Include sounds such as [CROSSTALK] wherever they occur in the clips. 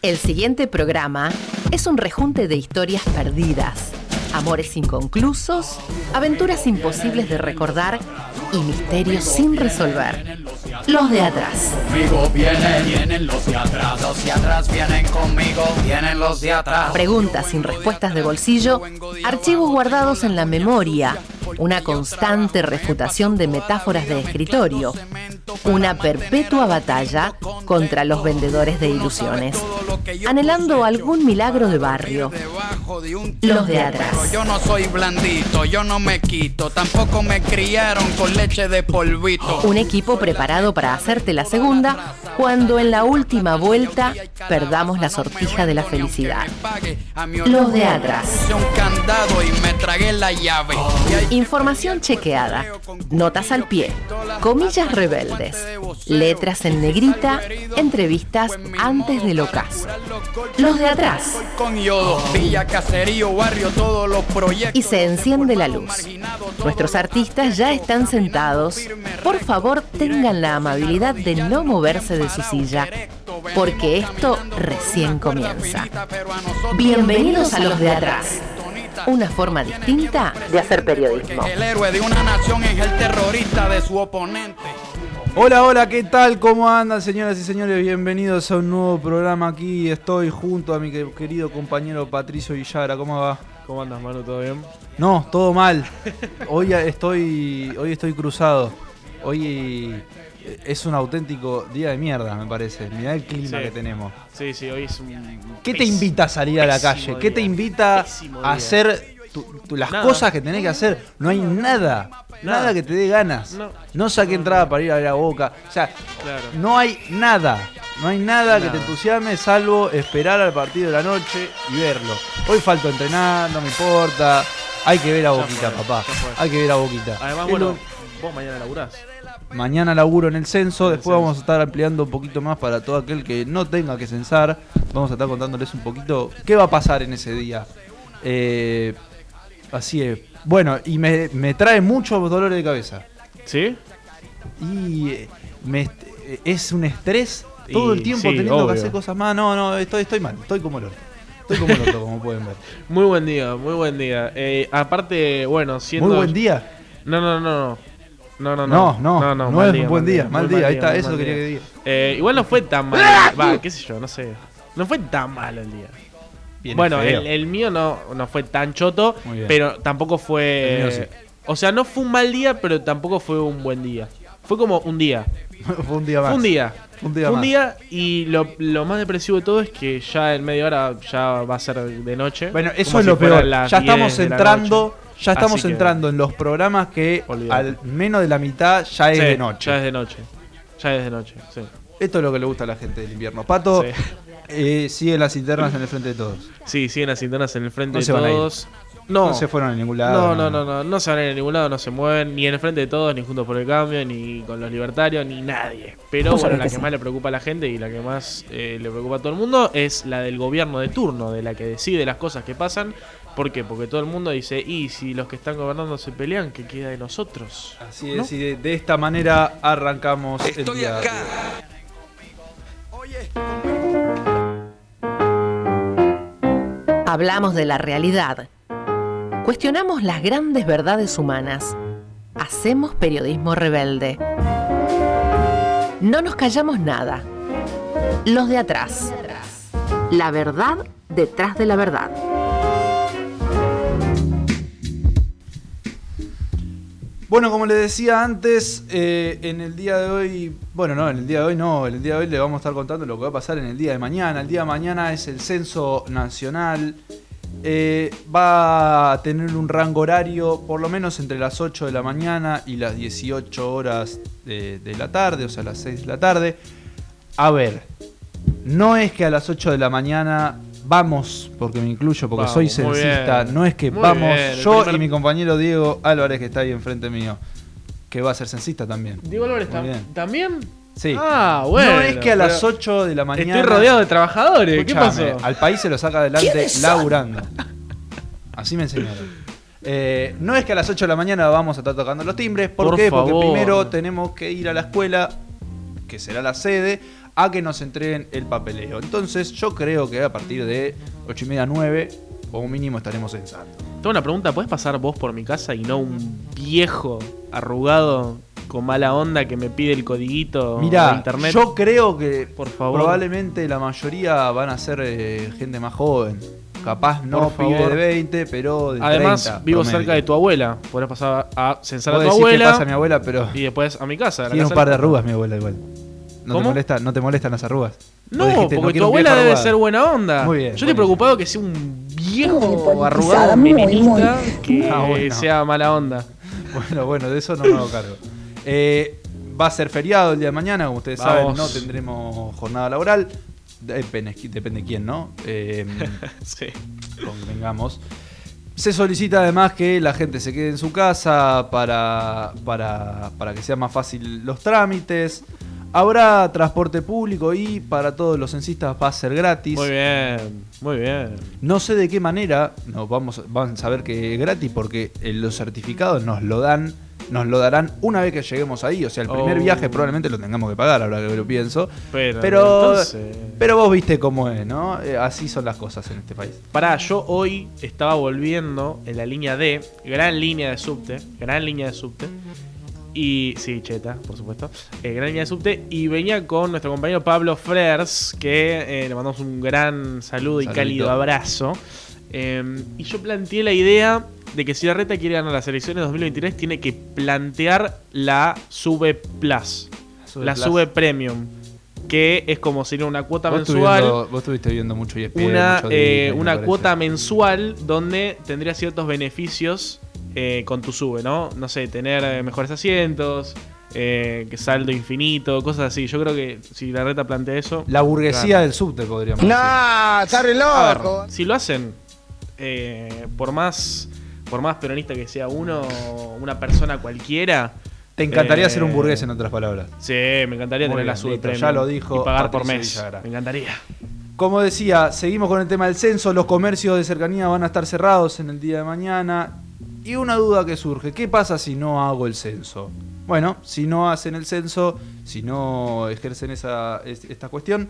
El siguiente programa es un rejunte de historias perdidas, amores inconclusos, aventuras imposibles de recordar y misterios sin resolver. Los de atrás. Conmigo vienen, vienen los de atrás. Los de atrás vienen conmigo, vienen los de atrás. Preguntas sin respuestas de bolsillo, archivos guardados en la memoria, una constante refutación de metáforas de escritorio, una perpetua batalla contra los vendedores de ilusiones, anhelando algún milagro de barrio. Los de atrás. Yo no soy blandito, yo no me quito, tampoco me criaron con leche de polvito. Un equipo preparado para hacerte la segunda cuando en la última vuelta perdamos la sortija de la felicidad. Los de atrás. Información chequeada, notas al pie, comillas rebeldes, letras en negrita, entrevistas antes del ocaso. Los de atrás. con yodo, caserío, barrio, todos los proyectos. Y se enciende la luz. Nuestros artistas ya están sentados. Por favor, tengan la amabilidad de no moverse de su silla, porque esto recién comienza. Bienvenidos a los de atrás. Una forma distinta de hacer periodismo. El héroe de una nación es el terrorista de su oponente. Hola, hola, ¿qué tal? ¿Cómo andan, señoras y señores? Bienvenidos a un nuevo programa aquí. Estoy junto a mi que- querido compañero Patricio Villara. ¿Cómo va? ¿Cómo andas, Manu? ¿Todo bien? No, todo mal. Hoy estoy, hoy estoy cruzado. Hoy es un auténtico día de mierda, me parece. Mirá el clima Sí. que tenemos. Sí, sí, hoy es un. ¿Qué te invita a salir a la calle? ¿Qué te invita a hacer tu- tu- las Nada. cosas que tenés que hacer? No hay nada. Nada, Nada. que te dé ganas. No. No, saque entrada para ir a ver a boca. O sea, Claro. no hay nada. No hay nada, que te entusiasme salvo esperar al partido de la noche y verlo. Hoy falto entrenar, no me importa. Hay que ver a Ya Boquita, fue, papá. Hay que ver a Boquita. Además, Es bueno, lo- vos mañana laburás. Mañana laburo en el censo, En el después vamos a estar ampliando un poquito más para todo aquel que no tenga que censar. Vamos a estar contándoles un poquito qué va a pasar en ese día. Eh, así es. Bueno, y me, me trae muchos dolores de cabeza. ¿Sí? Y eh, me eh, es un estrés todo Y el tiempo sí, teniendo obvio. que hacer cosas más. No, no, estoy, estoy mal, estoy como el orto. Estoy como el orto, como pueden ver. [LAUGHS] Muy buen día, muy buen día. Eh, aparte, bueno, siendo. Muy buen día. No, no, no, no. No, no, No, no, no, mal es un buen día, mal muy día, ahí está, eso mal quería día. que diga. Eh, igual no fue tan [LAUGHS] mal. Va, qué sé yo, no sé. No fue tan malo el día. Bueno, el, el mío no, no fue tan choto, pero tampoco fue. El mío sí. O sea, no fue un mal día, pero tampoco fue un buen día. Fue como un día. [LAUGHS] Fue un día más. Fue un día. Un día Fue un más. día y lo, lo más depresivo de todo es que ya en media hora ya va a ser de noche. Bueno, eso Como es si lo peor. Ya 10 estamos entrando, ya estamos Así que- entrando en los programas que al menos de la mitad ya es Sí, de noche. Ya es de noche. Ya es de noche, sí. Esto es lo que le gusta a la gente del invierno. Pato Sí. Eh, sigue las internas en el frente de todos. Sí, siguen las internas en el frente No de se van a ir. todos. No, No se fueron a ningún lado. no, no, no, no, no se van a ir a ningún lado, no se mueven, ni en el frente de todos, ni juntos por el cambio, ni con los libertarios, ni nadie. Pero bueno, la que más le preocupa a la gente y la que más eh, le preocupa a todo el mundo es la del gobierno de turno, de la que decide las cosas que pasan. ¿Por qué? Porque todo el mundo dice, y si los que están gobernando se pelean, ¿qué queda de nosotros? Así ¿No? es, y de, de esta manera arrancamos el día. de hoy. Hablamos de la realidad. Cuestionamos las grandes verdades humanas. Hacemos periodismo rebelde. No nos callamos nada. Los de atrás. La verdad detrás de la verdad. Bueno, como les decía antes, eh, en el día de hoy, bueno, no, en el día de hoy no, en el día de hoy le vamos a estar contando lo que va a pasar en el día de mañana. El día de mañana es el censo nacional. Eh, va a tener un rango horario por lo menos entre las 8 de la mañana y las 18 horas de, de la tarde, o sea, las 6 de la tarde. A ver, no es que a las 8 de la mañana vamos, porque me incluyo, porque Vamos, soy censista, no es que Muy vamos bien, yo primer- y mi compañero Diego Álvarez, que está ahí enfrente mío, que va a ser censista también. Diego Álvarez también. Sí. Ah, bueno. no es que a las pero 8 de la mañana. Estoy rodeado de trabajadores. ¿Qué pasó? Al país se lo saca adelante laburando. Así me enseñaron. Eh, no es que a las 8 de la mañana vamos a estar tocando los timbres. ¿Por, Por qué? favor. Porque primero tenemos que ir a la escuela, que será la sede, a que nos entreguen el papeleo. Entonces yo creo que a partir de 8 y media 9, como mínimo estaremos censando. Tengo una pregunta, ¿puedes pasar vos por mi casa y no un viejo arrugado con mala onda que me pide el codiguito de Mira, internet? yo creo que Por favor. probablemente la mayoría van a ser eh, gente más joven. Capaz no pibe de 20, pero de Además, 30 vivo promedio. cerca de tu abuela. Podrás pasar a censar a tu que abuela pasa a mi abuela, pero y después a mi casa. tiene un casa par de arrugas mi abuela igual. ¿No te, molesta, ¿No te molestan las arrugas? No, dijiste, porque tu quiero un abuela debe arrugado. ser buena onda. Muy bien, Yo estoy preocupado que sea un viejo arrugado muy, que Ah, bueno. sea mala onda. Bueno, bueno, de eso no me hago cargo. Eh, va a ser feriado el día de mañana, como ustedes saben, no tendremos jornada laboral. Depende, depende quién, ¿no? Eh, [LAUGHS] Sí. convengamos. Se solicita además que la gente se quede en su casa para, para, para que sea más fácil los trámites. Habrá transporte público y para todos los censistas va a ser gratis. Muy bien, muy bien. No sé de qué manera nos vamos, van a saber que es gratis porque eh, los certificados nos lo dan, nos lo darán una vez que lleguemos ahí. O sea, el primer Oh. viaje probablemente lo tengamos que pagar, ahora que lo pienso. Pero, Pero, entonces... pero vos viste cómo es, ¿no? Eh, así son las cosas en este país. Pará, yo hoy estaba volviendo en la línea D, gran línea de subte, gran línea de subte. Y. Sí, cheta, por supuesto. eh, gran línea de subte. Y venía con nuestro compañero Pablo Frers, que eh, le mandamos un gran saludo y cálido abrazo. Eh, y yo planteé la idea de que si la reta quiere ganar las elecciones 2023, tiene que plantear la Sube Plus. Sube la Plus. Sube Premium. Que es como sería una cuota Vos, mensual vos estuviste viendo mucho ESPN, una, mucho eh, una cuota mensual donde tendría ciertos beneficios eh, con tu sube, ¿no? No sé, tener eh, mejores asientos, eh, que saldo infinito, cosas así. Yo creo que si la reta plantea eso. La burguesía del subte, podríamos decir. Nah, está re A ver, loco. si lo hacen, eh, por más por más peronista que sea uno, una persona cualquiera. Te encantaría eh, ser un burgués, en otras palabras. Sí, me encantaría Muy tener la sube ya lo dijo y pagar por mes. Villagra. Me encantaría. Como decía, seguimos con el tema del censo. Los comercios de cercanía van a estar cerrados en el día de mañana. Y una duda que surge: ¿qué pasa si no hago el censo? Bueno, si no hacen el censo, si no ejercen esa, es- esta cuestión,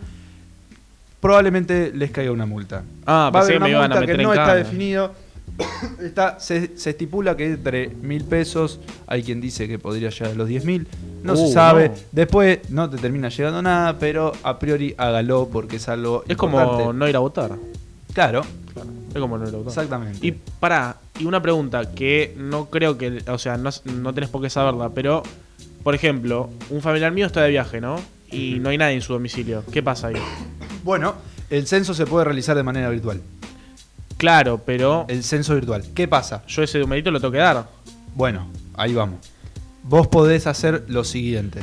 probablemente les caiga una multa. Ah, Va a haber me una iban a multa que no está definido. [COUGHS] Está, se, se estipula que entre mil pesos, hay quien dice que podría llegar a los diez mil, no se Uh, sabe. no. Después no te termina llegando nada, pero a priori hágalo porque es algo Es como no ir a votar. Claro, Es como no ir a votar. exactamente. Y pará, y una pregunta que no creo que, o sea, no, no tenés por qué saberla, pero, por ejemplo, un familiar mío está de viaje, ¿no? Y no hay nadie en su domicilio. ¿Qué pasa ahí? Bueno, el censo se puede realizar de manera virtual. Claro, pero El censo virtual. ¿Qué pasa? yo ese numerito lo tengo que dar. Bueno, ahí vamos. Vos podés hacer lo siguiente.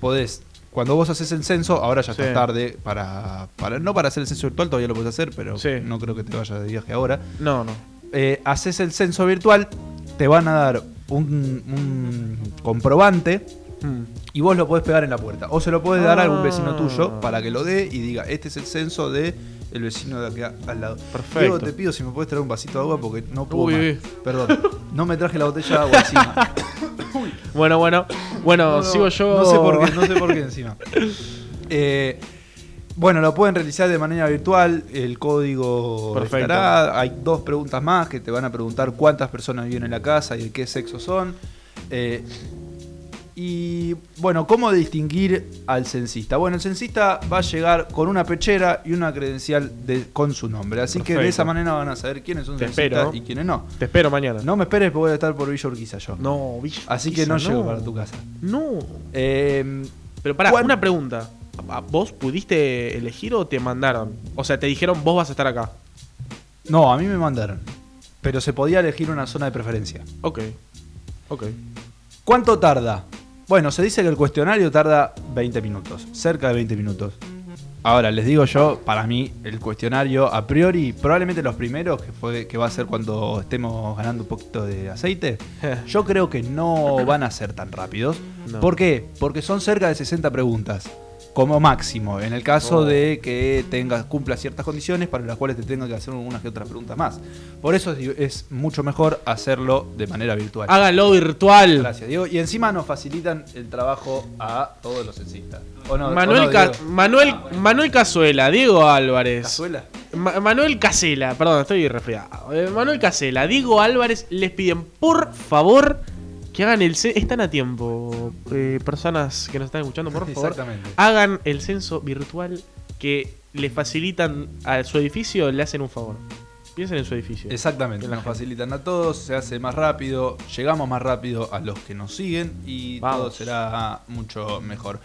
Podés, cuando vos haces el censo, ahora ya Sí. está tarde para, para. No para hacer el censo virtual, todavía lo podés hacer, pero Sí. no creo que te vayas de viaje ahora. No, no. Eh, haces el censo virtual, te van a dar un, un comprobante Mm. y vos lo podés pegar en la puerta. O se lo podés dar a algún vecino Ah. tuyo para que lo dé y diga, este es el censo de el vecino de acá al lado. Perfecto. Diego, te pido si me puedes traer un vasito de agua porque no puedo Uy, más. uy. Perdón, [LAUGHS] no me traje la botella de agua encima. [COUGHS] Bueno, bueno. Bueno, No, no, sigo yo. No sé por qué, no sé por qué encima. Eh, [LAUGHS] bueno, lo pueden realizar de manera virtual. El código Perfecto. estará. Hay dos preguntas más que te van a preguntar cuántas personas viven en la casa y de qué sexo son. Eh, y bueno, ¿cómo distinguir al censista? Bueno, el censista va a llegar con una pechera y una credencial de- con su nombre. Así que de esa manera van a saber quiénes son Te censistas espero. y quiénes no. Te espero mañana. No me esperes porque voy a estar por Villa Urquiza yo. No, Villa Así que no llego para tu casa. No. Eh, Pero pará, ¿Cuán- una pregunta. ¿A- ¿Vos pudiste elegir o te mandaron? O sea, te dijeron vos vas a estar acá. No, a mí me mandaron. Pero se podía elegir una zona de preferencia. Ok. Ok. ¿Cuánto tarda? Bueno, se dice que el cuestionario tarda 20 minutos, cerca de 20 minutos. Ahora, les digo yo, para mí, el cuestionario, a priori, probablemente los primeros, que, fue, que va a ser cuando estemos ganando un poquito de aceite, [LAUGHS] yo creo que no van a ser tan rápidos. No. ¿Por qué? Porque son cerca de 60 preguntas. Como máximo, en el caso de que tengas, cumpla ciertas condiciones para las cuales te tenga que hacer unas que otras preguntas más. Por eso es, es mucho mejor hacerlo de manera virtual. Hágalo virtual. Gracias, Diego. Y encima nos facilitan el trabajo a todos los censistas. ¿O no- o Manuel, no, Ca-? Manuel, Manuel Cazuela, Diego Álvarez. ¿Cazuela? Ma- Manuel Casela, perdón, estoy resfriado. Eh, Manuel Casela, Diego Álvarez les piden por favor que hagan el censo. Están a tiempo, eh, personas que nos están escuchando, por [LAUGHS] favor. Hagan el censo virtual que le facilitan a su edificio, le hacen un favor. Piensen en su edificio. Exactamente, nos gente. facilitan a todos, se hace más rápido, llegamos más rápido a los que nos siguen y Vamos. todo será mucho mejor.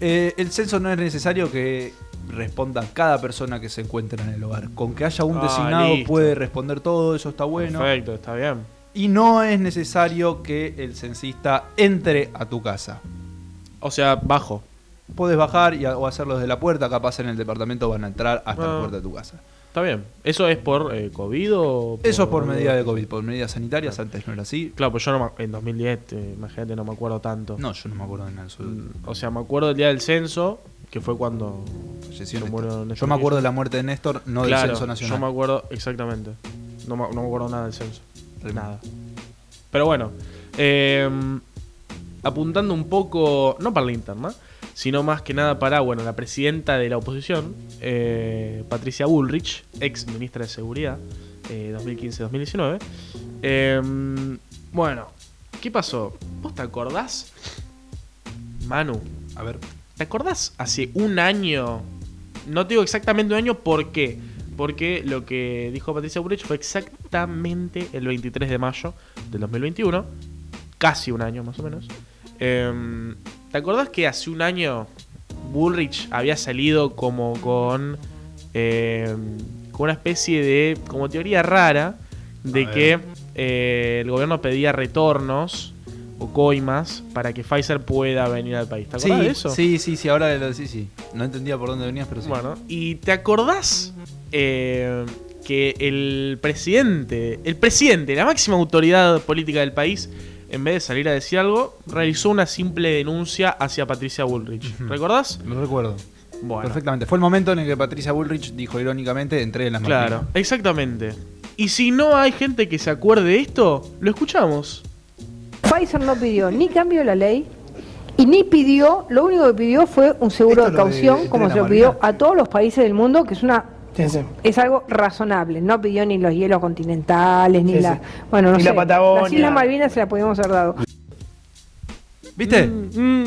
Eh, el censo no es necesario que responda cada persona que se encuentra en el hogar. Con que haya un Ah, designado listo. puede responder todo, eso está bueno. Perfecto, está bien. Y no es necesario que el censista entre a tu casa. O sea, bajo. Puedes bajar y, o hacerlo desde la puerta, capaz en el departamento van a entrar hasta la Ah. puerta de tu casa. Está bien. ¿Eso es por eh, COVID o Eso es por medida de COVID, por medidas sanitarias, antes no era así. Claro, pues yo no me- en 2010, eh, imagínate, no me acuerdo tanto. No, yo no me acuerdo de nada. Mm, O sea, me acuerdo del día del censo, que fue cuando falleció se Néstor. murió Yo Néstor me acuerdo de la muerte de Néstor, no Claro, del censo nacional. Yo me acuerdo, exactamente. No me, no me acuerdo nada del censo. Tremendo. Nada. Pero bueno, eh, apuntando un poco, no para la interna, sino más que nada para, bueno, la presidenta de la oposición, eh, Patricia Bullrich, ex ministra de Seguridad, eh, 2015-2019. Eh, bueno, ¿qué pasó? ¿Vos te acordás, Manu? A ver, ¿Te acordás hace un año? No te digo exactamente un año, ¿por qué? Porque lo que dijo Patricia Bullrich fue exactamente el 23 de mayo del 2021, casi un año más o menos. Em, ¿Te acordás que hace un año Bullrich había salido como con, em, con una especie de como teoría rara de que eh, el gobierno pedía retornos o coimas para que Pfizer pueda venir al país? ¿Te acordás sí, de eso? sí, sí, sí, ahora lo decís, sí. No entendía por dónde venías, pero sí. Bueno, ¿y te acordás eh, que el presidente, el presidente, la máxima autoridad política del país, en vez de salir a decir algo, realizó una simple denuncia hacia Patricia Bullrich? ¿Recordás? Lo recuerdo. Bueno, Perfectamente. Fue el momento en el que Patricia Bullrich dijo irónicamente, entré en las claro, máquinas. exactamente. Y si no hay gente que se acuerde de esto, lo escuchamos. Pfizer no pidió ni cambio de la ley y ni pidió, lo único que pidió fue un seguro Esto de caución, como se lo pidió a todos los países del mundo, que es una Sí, sí. es algo razonable. No pidió ni los hielos continentales, ni Sí, la sí. bueno, no Ni sé, la Patagonia. Las Islas Malvinas se la podíamos haber dado. ¿Viste? Mm,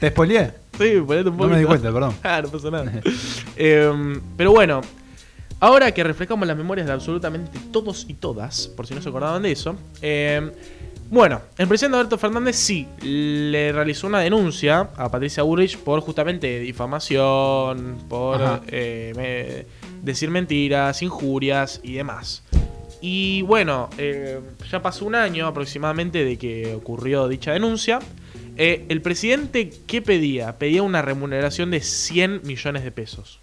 ¿Te spoileé? sí, ponete un No me di cuenta, perdón. [LAUGHS] Ah, no pasa nada. [LAUGHS] Em, pero bueno, ahora que refrescamos las memorias de absolutamente todos y todas, por si no se acordaban de eso, em, bueno, el presidente Alberto Fernández sí le realizó una denuncia a Patricia Bullrich por justamente difamación, por eh, me- decir mentiras, injurias y demás. Y bueno, eh, ya pasó un año aproximadamente de que ocurrió dicha denuncia. Eh, el presidente, ¿qué pedía? Pedía una remuneración de 100 millones de pesos.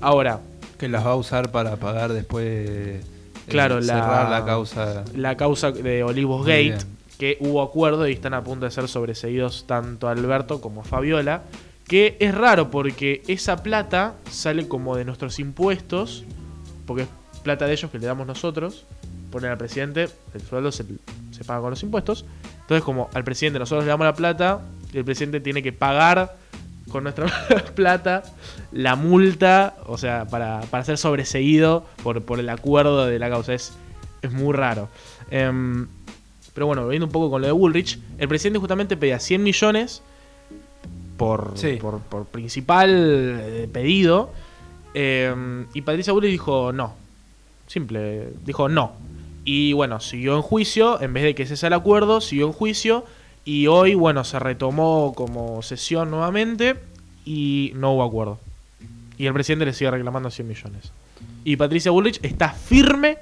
Ahora, Que las va a usar para pagar después. eh, Claro, la- cerrar la causa. la causa de Olivos Gate, que hubo acuerdo y están a punto de ser sobreseídos tanto Alberto como Fabiola, que es raro porque esa plata sale como de nuestros impuestos, porque es plata de ellos que le damos nosotros, ponen al presidente, el sueldo se, paga con los impuestos, entonces como al presidente nosotros le damos la plata, el presidente tiene que pagar con nuestra [LAUGHS] plata la multa, o sea, para, para ser sobreseído por, por el acuerdo de la causa. Es, es muy raro. Em, pero bueno, volviendo un poco con lo de Bullrich, el presidente justamente pedía 100 millones por, Sí. por, por principal eh, pedido. em, y Patricia Bullrich dijo no. Simple, dijo no. Y bueno, siguió en juicio, en vez de que cese el acuerdo, siguió en juicio. Y hoy, bueno, se retomó como sesión nuevamente y no hubo acuerdo. Y el presidente le sigue reclamando 100 millones. Y Patricia Bullrich está firme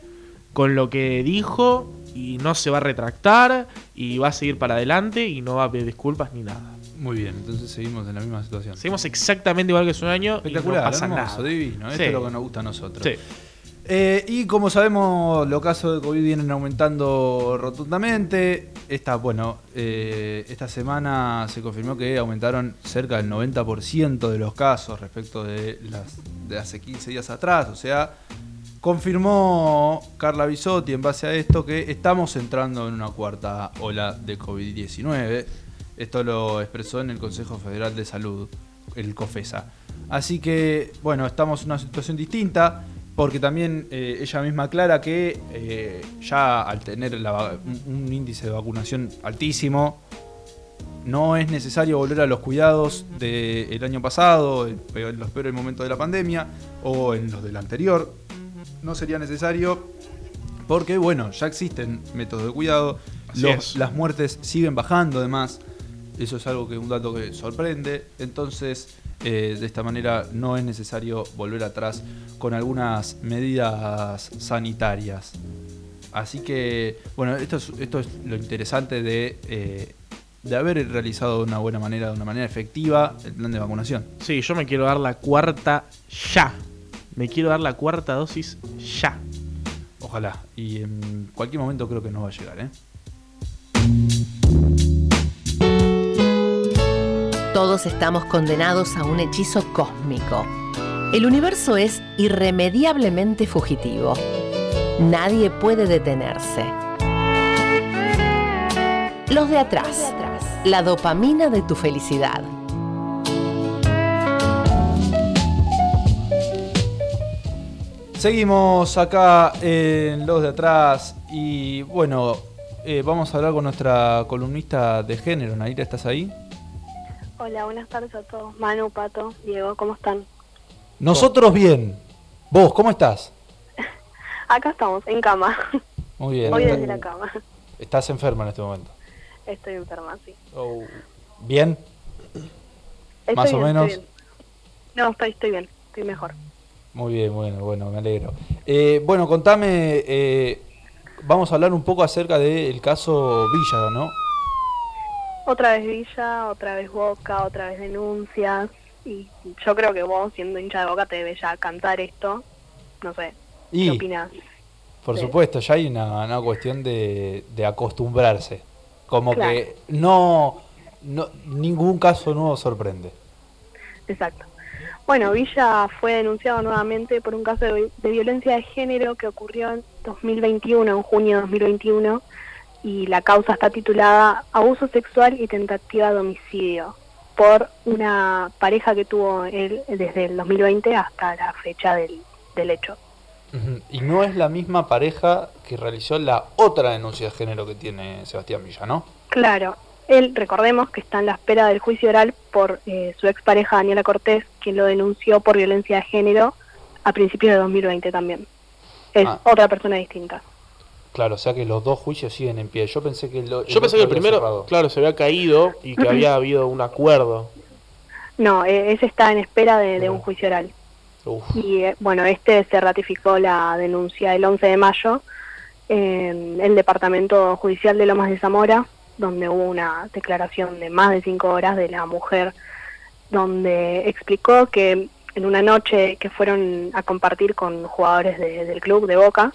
con lo que dijo y no se va a retractar y va a seguir para adelante y no va a pedir disculpas ni nada. Muy bien, entonces seguimos en la misma situación. Seguimos exactamente igual que hace un año y Espectacular, no pasa hermoso, nada. divino. Esto Sí. es lo que nos gusta a nosotros. Sí. Eh, y como sabemos, los casos de COVID vienen aumentando rotundamente. Esta, bueno, eh, esta semana se confirmó que aumentaron cerca del 90% de los casos respecto de, las, de hace 15 días atrás. O sea, confirmó Carla Bisotti en base a esto que estamos entrando en una cuarta ola de COVID-19. Esto lo expresó en el Consejo Federal de Salud, el COFESA. Así que, bueno, estamos en una situación distinta porque también eh, ella misma aclara que eh, ya al tener un, índice de vacunación altísimo, no es necesario volver a los cuidados del año pasado, en los peores momentos de la pandemia, o en los del anterior. No sería necesario porque, bueno, ya existen métodos de cuidado, las muertes siguen bajando además, eso es algo que un dato que sorprende, entonces eh, de esta manera no es necesario volver atrás con algunas medidas sanitarias. Así que, bueno, esto es, esto es lo interesante de, eh, de haber realizado de una buena manera, de una manera efectiva, el plan de vacunación. Sí, yo me quiero dar la cuarta ya. Me quiero dar la cuarta dosis ya. Ojalá. Y en cualquier momento creo que nos va a llegar, ¿eh? Todos estamos condenados a un hechizo cósmico. El universo es irremediablemente fugitivo. Nadie puede detenerse. Los de atrás. La dopamina de tu felicidad. Seguimos acá en Los de atrás y bueno, eh, vamos a hablar con nuestra columnista de género. Naira, ¿estás ahí? Hola, buenas tardes a todos. Manu, Pato, Diego, ¿cómo están? Nosotros bien. ¿Vos, cómo estás? [LAUGHS] Acá estamos, en cama. Muy bien. Hoy desde la cama. ¿Estás enferma en este momento? Estoy enferma, sí. Oh. ¿Bien? ¿Más o menos? No, estoy, estoy bien, estoy mejor. Muy bien, bueno, bueno, me alegro. Eh, bueno, contame, eh, vamos a hablar un poco acerca del caso Villa, ¿no? Otra vez Villa, otra vez Boca, otra vez denuncias. Y yo creo que vos, siendo hincha de Boca, te debes ya cantar esto. No sé, ¿qué opinas? Por supuesto, ya hay una, cuestión de, acostumbrarse. Como que no, no, ningún caso nuevo sorprende. Exacto. Bueno, Villa fue denunciado nuevamente por un caso de, de, violencia de género que ocurrió en 2021, en junio de 2021, y la causa está titulada Abuso sexual y tentativa de homicidio por una pareja que tuvo él desde el 2020 hasta la fecha del, del hecho. Y no es la misma pareja que realizó la otra denuncia de género que tiene Sebastián Villa, ¿no? Claro. Él, recordemos que está en la espera del juicio oral por eh, su expareja Daniela Cortés, quien lo denunció por violencia de género a principios de 2020 también. Es ah. otra persona distinta. Claro, o sea que los dos juicios siguen en pie. Yo pensé que el, Yo pensé que el primero, claro, se había caído y que había [CLEARS THROAT] habido un acuerdo. No, e, ese está en espera de, un juicio oral. Y eh, bueno, este se ratificó la denuncia el 11 de mayo en el Departamento Judicial de Lomas de Zamora, donde hubo una declaración de más de cinco horas de la mujer, donde explicó que en una noche que fueron a compartir con jugadores del club de Boca,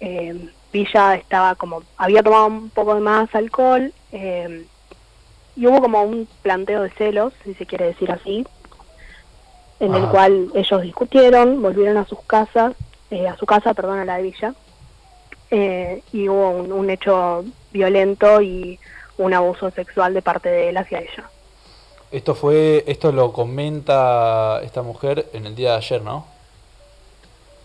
eh, Villa estaba como, había tomado un poco de más alcohol eh, y hubo como un planteo de celos, si se quiere decir así, en el cual ellos discutieron, volvieron a sus casas, eh, a su casa, perdón, a la de Villa, eh, y hubo un, hecho violento y un abuso sexual de parte de él hacia ella. Esto fue, esto lo comenta esta mujer en el día de ayer, ¿no?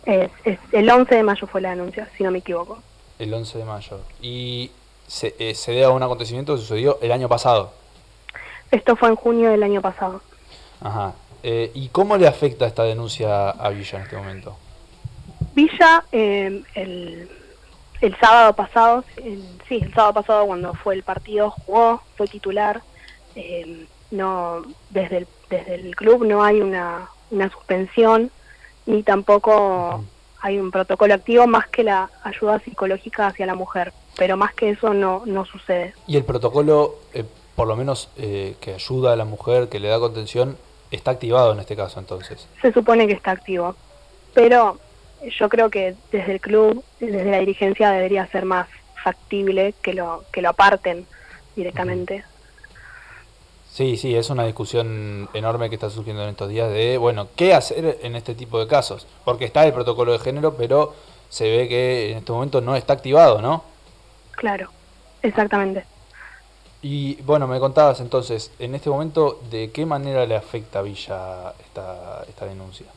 Es, el 11 de mayo fue la denuncia, si no me equivoco el 11 de mayo. ¿Y se, eh, se debe a un acontecimiento que sucedió el año pasado? Esto fue en junio del año pasado. Ajá. Eh, ¿Y cómo le afecta esta denuncia a Villa en este momento? Villa, eh, el, el, sábado pasado, sí, el sábado pasado cuando fue el partido, jugó, fue titular. no Desde el, desde el club no hay una, una suspensión, ni tampoco hay un protocolo activo más que la ayuda psicológica hacia la mujer, pero más que eso no, no sucede. ¿Y el protocolo, eh, por lo menos eh, que ayuda a la mujer, que le da contención, está activado en este caso entonces? Se supone que está activo, pero yo creo que desde el club, desde la dirigencia debería ser más factible que lo que lo aparten directamente. Sí, sí, es una discusión enorme que está surgiendo en estos días de, bueno, ¿qué hacer en este tipo de casos? Porque está el protocolo de género, pero se ve que en este momento no está activado, ¿no? Claro, exactamente. Y bueno, me contabas entonces, en este momento, ¿de qué manera le afecta a Villa esta, esta denuncia?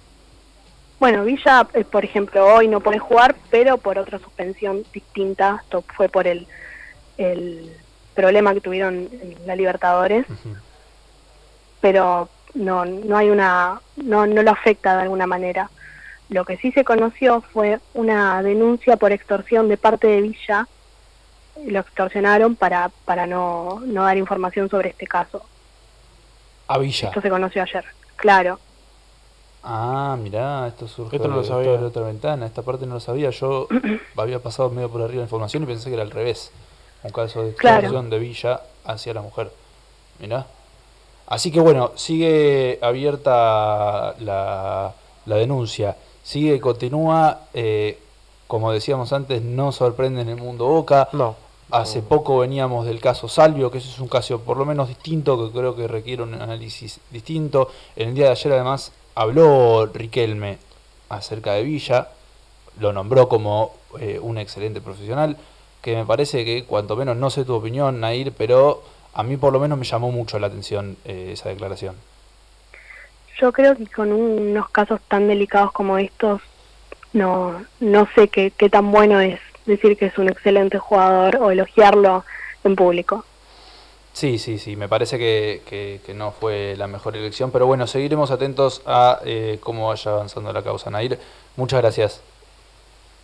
Bueno, Villa, eh, por ejemplo, hoy no puede jugar, pero por otra suspensión distinta, esto fue por el, el problema que tuvieron en la Libertadores, pero no, no hay una, no, no lo afecta de alguna manera. Lo que sí se conoció fue una denuncia por extorsión de parte de Villa, lo extorsionaron para, para no, no dar información sobre este caso. A Villa. Esto se conoció ayer, claro. Ah, mirá, esto surge Esto no lo de- sabía. de otra ventana. Esta parte no lo sabía. Yo [COUGHS] había pasado medio por arriba la información y pensé que era al revés. Un caso de Claro. extorsión de Villa hacia la mujer. Mirá. Así que bueno, sigue abierta la, la denuncia. Sigue, continúa. eh, como decíamos antes, no sorprende en el mundo Boca. No. Hace poco veníamos del caso Salvio, que eso es un caso por lo menos distinto, que creo que requiere un análisis distinto. En el día de ayer además habló Riquelme acerca de Villa, lo nombró como eh, un excelente profesional, que me parece que cuanto menos, no sé tu opinión, Nair, pero a mí por lo menos me llamó mucho la atención eh, esa declaración. Yo creo que con unos casos tan delicados como estos, no, no sé qué, qué tan bueno es decir que es un excelente jugador o elogiarlo en público. Sí, sí, sí, me parece que, que- que no fue la mejor elección, pero bueno, seguiremos atentos a eh, cómo vaya avanzando la causa, Nair. Muchas gracias.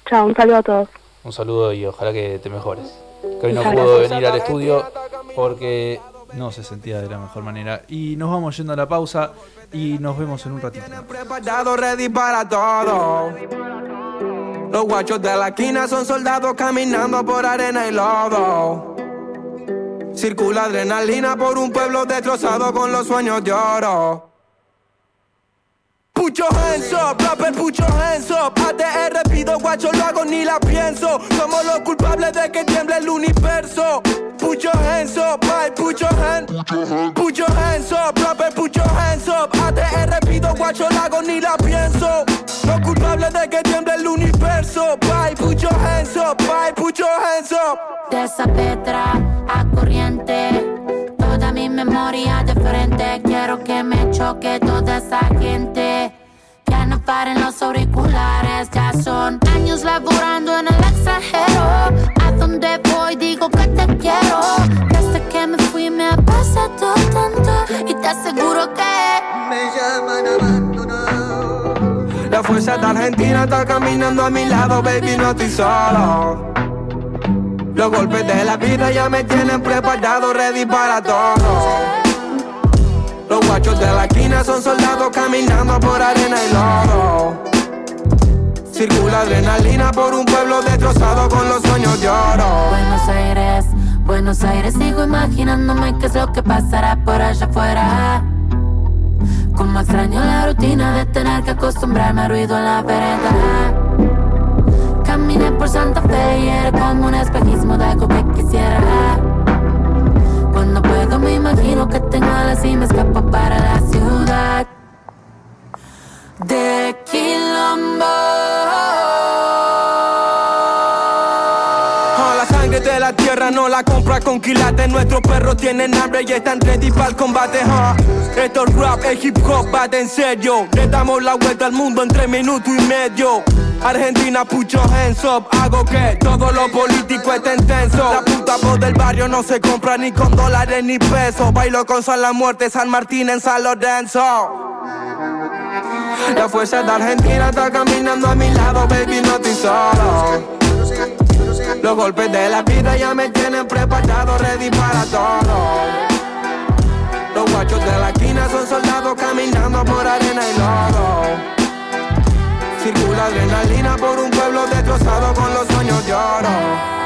Chao, un saludo a todos. Un saludo y ojalá que te mejores. Que hoy no pudo venir al estudio porque no se sentía de la mejor manera. Y nos vamos yendo a la pausa y nos vemos en un ratito. Preparado, ready para todo. Los guachos de la esquina son soldados caminando por arena y lodo. Circula adrenalina por un pueblo destrozado con los sueños de oro. Put your hands up, rapper, put your hands up. ATR pido guacho, lo hago ni la pienso. Somos los culpables de que tiemble el universo. Put your hands up, bye, put your hands. Put your hands up, rapper, put your hands up. ATR pido guacho, lo hago ni la pienso. Los culpables de que tiemble el universo. Bye, put your hands up, bye, put your hands up. De esa Petra a corriente, toda mi memoria de frente. Quiero que me choque toda esa gente. No paren los auriculares, ya son años laborando en el extranjero. A donde voy digo que te quiero. Desde que me fui me ha pasado tanto y te aseguro que La fuerza de Argentina está caminando a mi lado, baby, no estoy solo. Los golpes de la vida ya me tienen preparado, ready para todo. Los guachos de la esquina son soldados caminando por arena y lodo. Circula adrenalina por un pueblo destrozado con los sueños de oro. Buenos Aires, Buenos Aires, sigo imaginándome qué es lo que pasará por allá afuera. Como extraño la rutina de tener que acostumbrarme al ruido en la vereda. Caminé por Santa Fe y era como un espejismo de algo que quisiera. Cuando me imagino que tengo alas y me escapo para la ciudad de Quilombo. La sangre de la tierra no la compra con quilates. Nuestros perros tienen hambre y están ready para el combate. Esto es rap, el hip hop va de en serio. Le damos la vuelta al mundo en tres minutos y medio. Argentina, put your. Hago que todo lo político esté intenso. La puta voz del barrio no se compra ni con dólares ni pesos. Bailo con San La Muerte, San Martín en San Lorenzo. La fuerza de Argentina está caminando a mi lado, baby, no estoy solo. Los golpes de la vida ya me tienen preparado, ready para todo. Los guachos de la esquina son soldados caminando por arena y lodo. Circula adrenalina por un pueblo destrozado con los sueños de.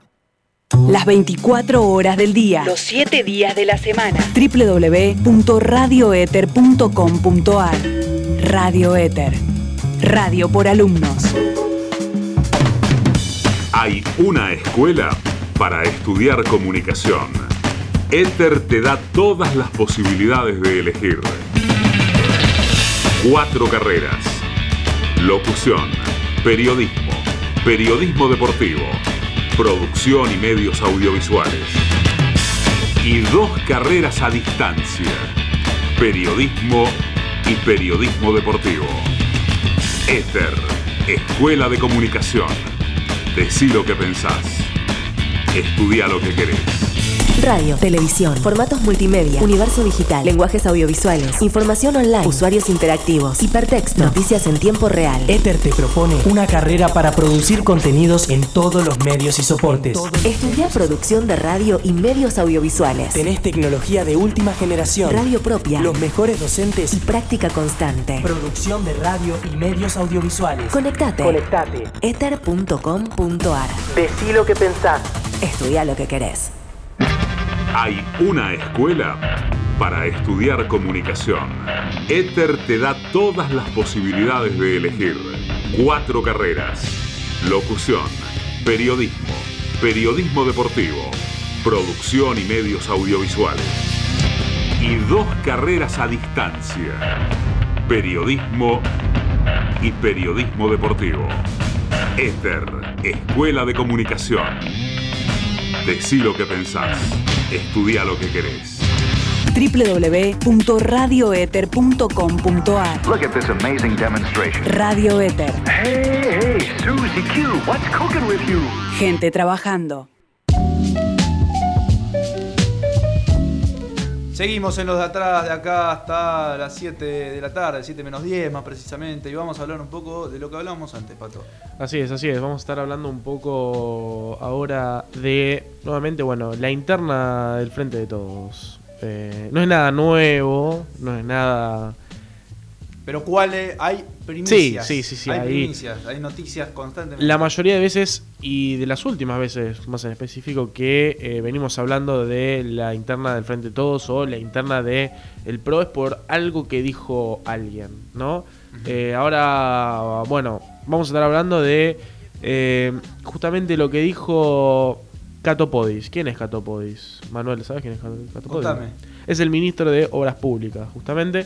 Las 24 horas del día. Los 7 días de la semana. www.radioeter.com.ar Radio Éter. Radio por alumnos. Hay una escuela para estudiar comunicación. Éter te da todas las posibilidades de elegir. Cuatro carreras. Locución, periodismo, periodismo deportivo, producción y medios audiovisuales. Y dos carreras a distancia. Periodismo y periodismo deportivo. Éter, Escuela de Comunicación. Decí lo que pensás. Estudia lo que querés. Radio, televisión, formatos multimedia, universo digital, lenguajes audiovisuales, información online, usuarios interactivos, hipertexto, noticias en tiempo real. Ether te propone una carrera para producir contenidos en todos los medios y soportes. Estudia producción de radio y medios audiovisuales. Tenés tecnología de última generación. Radio propia. Los mejores docentes y práctica constante. Producción de radio y medios audiovisuales. Conectate. Conectate. Ether.com.ar. Decí lo que pensás. Estudia lo que querés. Hay una escuela para estudiar comunicación. Éter te da todas las posibilidades de elegir. Cuatro carreras. Locución, periodismo, periodismo deportivo, producción y medios audiovisuales. Y dos carreras a distancia. Periodismo y periodismo deportivo. Éter, Escuela de Comunicación. Decí lo que pensás. Estudia lo que querés. www.radioeter.com.ar Look at this amazing demonstration. Radio Éter. Hey, hey, Susie Q, what's cooking with you? Gente trabajando. Seguimos en los de atrás, de acá hasta las 7 de la tarde, 7 menos 10 más precisamente, y vamos a hablar un poco de lo que hablábamos antes, Pato. Así es, así es. Vamos a estar hablando un poco ahora de, nuevamente, bueno, la interna del Frente de Todos. Eh, no es nada nuevo, no es nada... Pero ¿cuáles? Hay primicias. Sí, sí, sí, sí, hay ahí- primicias, hay noticias constantemente. La mayoría de veces, y de las últimas veces más en específico, que eh, venimos hablando de la interna del Frente Todos o la interna de el PRO es por algo que dijo alguien, ¿no? Eh, ahora, bueno, vamos a estar hablando de eh, justamente lo que dijo Cato Podis. ¿Quién es Cato Podis? Manuel, ¿sabes quién es Cato Cato Podis? Contame. Es el ministro de Obras Públicas, justamente.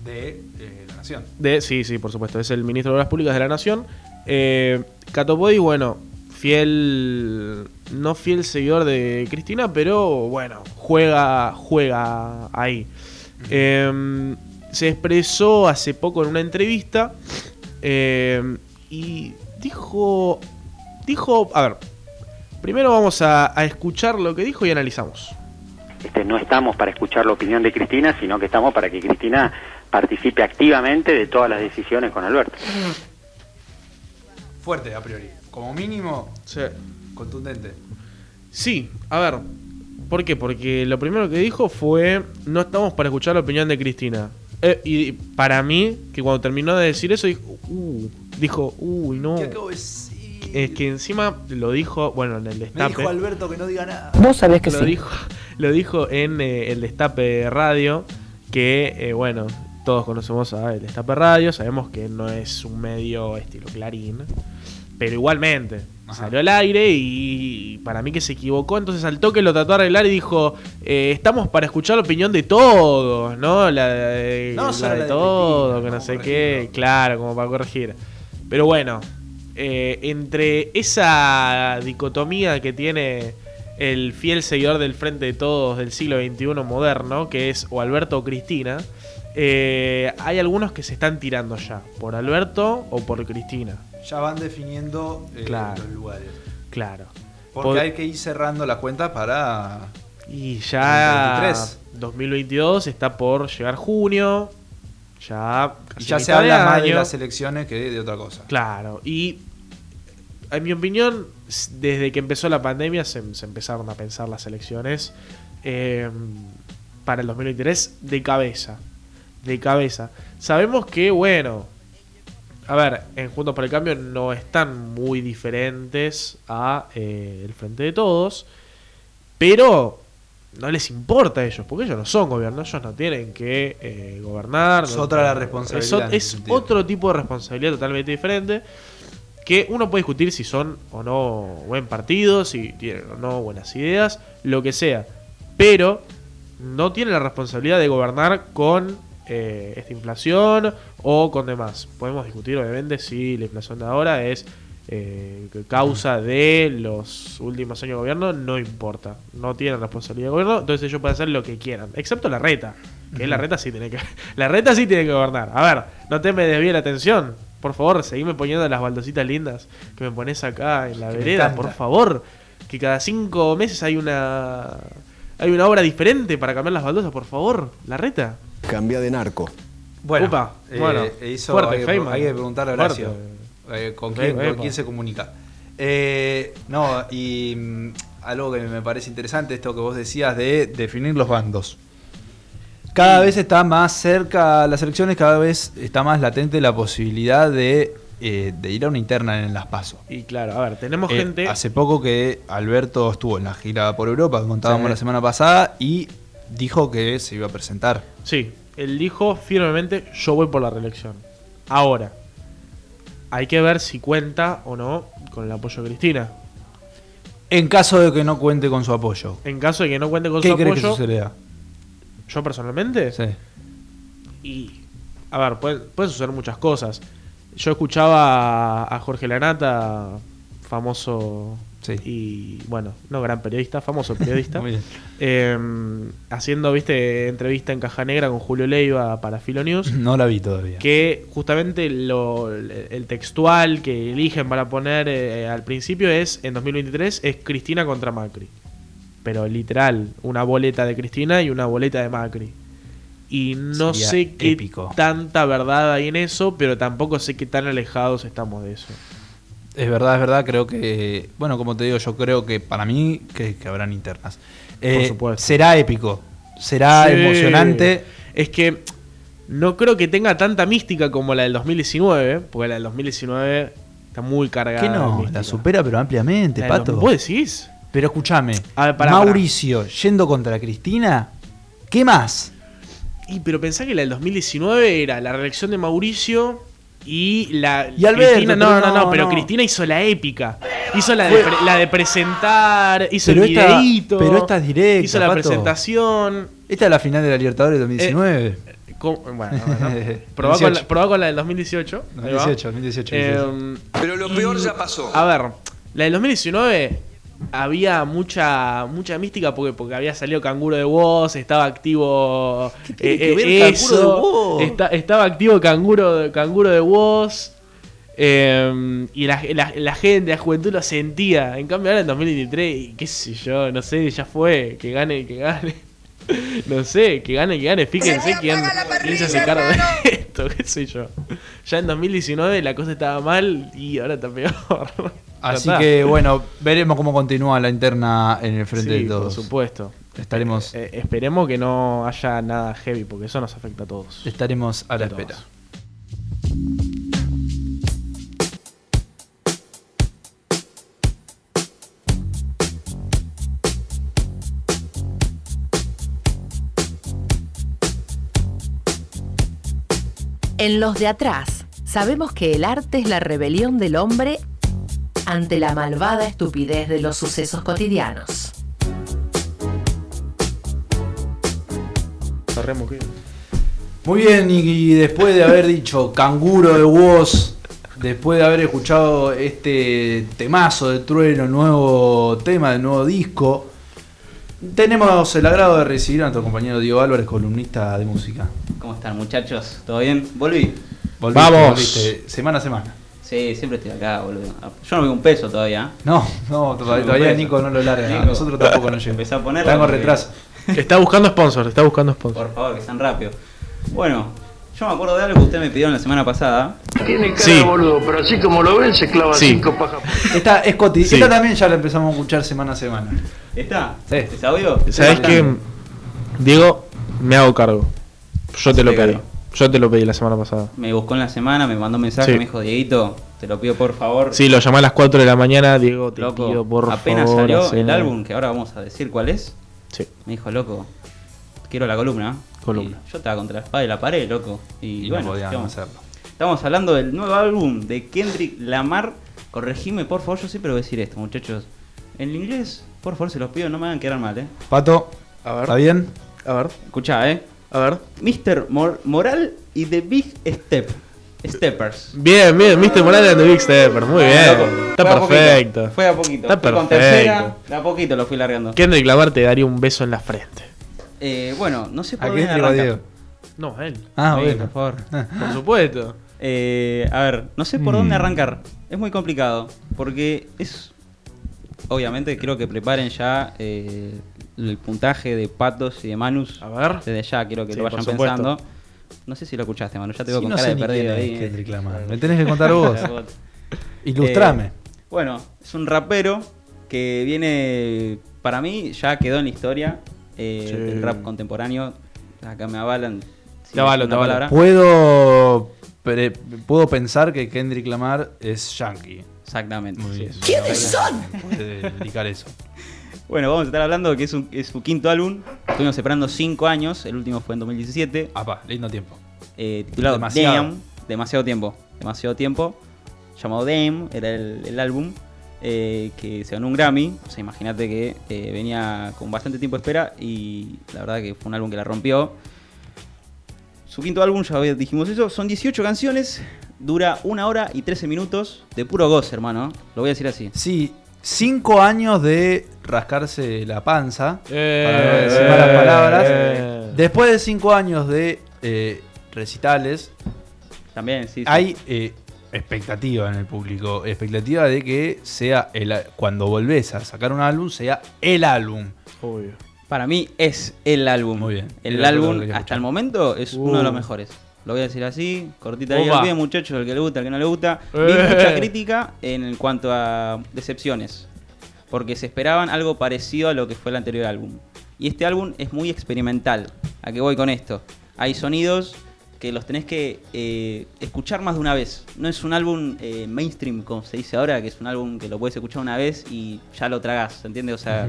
Em, De eh, la Nación. de, sí, sí, por supuesto. Es el ministro de Obras Públicas de la Nación. Eh, bueno, fiel. No fiel seguidor de Cristina, pero bueno, juega, juega ahí. Eh, se expresó hace poco en una entrevista eh, y dijo. Dijo. A ver. Primero vamos a, a escuchar lo que dijo y analizamos. Este, no estamos para escuchar la opinión de Cristina, sino que estamos para que Cristina participe activamente de todas las decisiones con Alberto. Fuerte a priori. Como mínimo, contundente. Sí, a ver. ¿Por qué? Porque lo primero que dijo fue, no estamos para escuchar la opinión de Cristina. Eh, y para mí, que cuando terminó de decir eso, dijo, uh, dijo, uy, no. ¿Qué acabo de decir? Es que encima lo dijo, bueno, en el Me destape. dijo Alberto que no diga nada. Vos sabés que lo sí. Dijo, lo dijo en eh, el Destape Radio, que, eh, bueno, todos conocemos a el Destape Radio, sabemos que no es un medio estilo Clarín, pero igualmente, Salió al aire y para mí que se equivocó, entonces al toque lo trató de arreglar y dijo, eh, estamos para escuchar la opinión de todos, ¿no? La, de- No la de de que no sé qué, claro, como para corregir. Pero bueno, entre esa dicotomía que tiene el fiel seguidor del Frente de Todos del siglo XXI moderno, que es o Alberto o Cristina, eh, hay algunos que se están tirando ya, por Alberto o por Cristina. Ya van definiendo eh, Claro. los lugares. Claro. Porque hay que ir cerrando la cuenta para. Y ya 2023. 2022 está por llegar junio, ya Y ya se de habla más de las elecciones que de otra cosa. Claro, y en mi opinión, desde que empezó la pandemia se, se empezaron a pensar las elecciones eh, para el 2023 de cabeza. De cabeza. Sabemos que, bueno, a ver, en Juntos por el Cambio no están muy diferentes a eh, el Frente de Todos, pero no les importa a ellos, porque ellos no son gobierno, ellos no tienen que eh, gobernar. Es no- otra la responsabilidad Es, otro tipo de responsabilidad totalmente diferente. Que uno puede discutir si son o no buen partido, si tienen o no buenas ideas, lo que sea. Pero no tienen la responsabilidad de gobernar con eh, esta inflación o con demás. Podemos discutir, obviamente, si la inflación de ahora es eh, causa de los últimos años de gobierno, no importa. No tienen responsabilidad de gobierno, entonces ellos pueden hacer lo que quieran. Excepto la reta. Que la reta sí tiene que. [LAUGHS] La reta sí tiene que gobernar. A ver, no te me desvíe la atención. Por favor, seguime poniendo las baldositas lindas que me pones acá en la Que vereda, por favor. Que cada cinco meses hay una. Hay una obra diferente para cambiar las baldosas, por favor. La reta. Cambia de narco. Bueno, Upa, eh, bueno, hizo- fuerte, hay, que, hay que preguntarle a Horacio. Eh, ¿con, quién se comunica? Eh, no, y mm, algo que me parece interesante, esto que vos decías de definir los bandos. Cada vez está más cerca las elecciones, cada vez está más latente la posibilidad de, eh, de ir a una interna en las PASO. Y claro, a ver, tenemos Eh, gente. Hace poco que Alberto estuvo en la gira por Europa, que contábamos Sí. la semana pasada, y dijo que se iba a presentar. Sí, él dijo firmemente: Yo voy por la reelección. Ahora, hay que ver si cuenta o no con el apoyo de Cristina. En caso de que no cuente con su apoyo. En caso de que no cuente con ¿Qué su crees que apoyo. sucederá? Yo personalmente. Sí. Y. A ver, pueden pueden suceder muchas cosas. Yo escuchaba a, a Jorge Lanata, famoso. Y bueno, no gran periodista, famoso periodista. [LAUGHS] Muy bien. eh, haciendo, viste, entrevista en Caja Negra con Julio Leiva para Filo News. [CLEARS THROAT] No la vi todavía. que justamente lo- el textual que eligen para poner eh, al principio es en 2023 es Cristina contra Macri. Pero literal, una boleta de Cristina y una boleta de Macri. Y no Sería sé qué épico. tanta verdad hay en eso, pero tampoco sé qué tan alejados estamos de eso. Es verdad, es verdad, creo que, bueno, como te digo, yo creo que para mí que, que habrán internas. Eh, Por supuesto. Será épico, será Sí. emocionante. Es que no creo que tenga tanta mística como la del 2019, porque la del 2019 está muy cargada. ¿Qué de no? La supera pero ampliamente, La Pato. 2000, ¿Vos decís? Pero escúchame, pará, Mauricio yendo contra Cristina, ¿qué más? Y pero pensá que la del 2019 era la reelección de Mauricio y la Y Alberto, Cristina, no, no, no, no, pero no. Cristina hizo la épica. Hizo la de, la de presentar, hizo Pero el esta- videíto. pero esta es directa, Hizo la Pato. presentación. Esta es la final de la Libertadores 2019. ¿Cómo? Bueno, bueno. [LAUGHS] Probá, con la, 18. probá con la del 2018. ahí va. 2018, 2018, Eh, Pero lo peor ya pasó. A ver, la del 2019 había mucha mucha mística porque, porque había salido Canguro de Woz, estaba activo tiene eh, que eh, de eso, Woz? esta- estaba activo Canguro, de- Canguro de Woz. eh, y la, la- la gente, la juventud lo sentía. En cambio, ahora en 2023, y qué sé yo, no sé, ya fue. Que gane, que gane. [LAUGHS] No sé, que gane, que gane. Fíjense quién, quién se hace cargo de [LAUGHS] esto, qué sé yo. Ya en 2019 la cosa estaba mal y ahora está peor. Así que bueno, veremos cómo continúa la interna en el frente Sí, de todos. por supuesto. Estaremos, Eh, esperemos que no haya nada heavy porque eso nos afecta a todos. estaremos a la todos. espera. En los de atrás, sabemos que el arte es la rebelión del hombre ante la malvada estupidez de los sucesos cotidianos. Muy bien, y después de haber dicho canguro de voz, después de haber escuchado este temazo de trueno, nuevo tema del nuevo disco, tenemos el agrado de recibir a nuestro compañero Diego Álvarez, columnista de música. ¿Cómo están muchachos? ¿Todo bien? Volví. Volviste, Vamos. volviste, semana a semana. Sí, siempre estoy acá, boludo. Yo no veo un peso todavía. No, no, todavía, todavía Nico no lo larga. Nico. Nosotros tampoco nos llega. Empecé a ponerlo Estamos porque- retraso. Está buscando sponsor, está buscando sponsor. Por favor, que sean rápido. Bueno, yo me acuerdo de algo que ustedes me pidieron la semana pasada. Tiene cara Sí. boludo, pero así como lo ven, se clava Sí. cinco pajas. Esta es Coti. Sí. Esta también ya la empezamos a escuchar semana a semana. ¿Está? Sí. ¿Es audio? ¿Sabes bastante. Diego, me hago cargo. Yo te lo cargo. Yo te lo pedí la semana pasada. Me buscó en la semana, me mandó un mensaje, Sí. me dijo, Dieguito, te lo pido por favor. Sí, lo llamé a las 4 de la mañana, Diego, te Loco, pido por apenas favor. salió haceme- el álbum, que ahora vamos a decir cuál es. Sí. Me dijo, loco, quiero la columna. Columna. Y yo estaba contra la espada y la pared, loco. Y, Y no bueno, ¿qué vamos? hacerlo. Estamos hablando del nuevo álbum de Kendrick Lamar. Corregime, por favor, yo siempre voy a decir esto, muchachos. En inglés, por favor, se los pido, no me hagan quedar mal, ¿eh? Pato, A ver. ¿está bien? A ver, Escuchá, ¿eh? A ver. Mr. Mor- Moral y The Big Step. Steppers. Bien, bien, Mr. Morales and the Big Stepper. Muy bien. Loco, Está fue a perfecto. Fue a poquito. Está Fue con perfecto. tercera, de a poquito lo fui largando. Kendrick Lamar te daría un beso en la frente. Eh, bueno, no sé por ¿A. Diego? No, a él. Ah, bueno. por favor. Por supuesto. Eh, a ver, no sé por Mm. dónde arrancar. Es muy complicado. Porque es. Obviamente, creo que preparen ya eh, el puntaje de Patos y de Manus. A ver. Desde ya quiero que Sí, lo vayan pensando. No sé si lo escuchaste, Manu. Ya te veo Sí, con no cara sé de perdido ahí. es Kendrick Lamar. Me tenés que contar [LAUGHS] vos. Ilustrame. Eh, bueno, es un rapero que viene. Para mí, ya quedó en la historia eh, Sí. del rap contemporáneo. Acá me avalan. si Te avalo, te avalo. palabra. Puedo, pre- puedo pensar que Kendrick Lamar es yankee. Exactamente. Muy sí. bien. ¿Quiénes son? Indicar eso. Bueno, vamos a estar hablando de que es, un- es su quinto álbum. Estuvimos separando 5 años. El último fue en 2017. Apa, lindo tiempo. eh, titulado Demasiado. Damn. Demasiado tiempo. Demasiado tiempo. Llamado Damn, era el, el álbum. eh, que se ganó un Grammy. O sea, imagínate que eh, venía con bastante tiempo de espera. Y la verdad que fue un álbum que la rompió. Su quinto álbum, ya dijimos eso, son 18 canciones. Dura una hora y 13 minutos de puro goce, hermano. Lo voy a decir así. Sí, cinco años de rascarse la panza. Eh, para no decir malas palabras. eh. Después de cinco años de eh, recitales, También, sí. sí. hay eh, expectativa en el público. Expectativa de que sea el, cuando volvés a sacar un álbum, sea el álbum. Obvio. Para mí es el álbum. Muy bien. El álbum, hasta el momento, es Uh. uno de los mejores. Lo voy a decir así, cortita ahí Opa. al pie, muchachos, el que le gusta, el que no le gusta. Vi Eh. mucha crítica en cuanto a decepciones. Porque se esperaban algo parecido a lo que fue el anterior álbum. Y este álbum es muy experimental. ¿A qué voy con esto? Hay sonidos que los tenés que eh, escuchar más de una vez. No es un álbum eh, mainstream, como se dice ahora, que es un álbum que lo puedes escuchar una vez y ya lo tragás, ¿se entiende? O sea,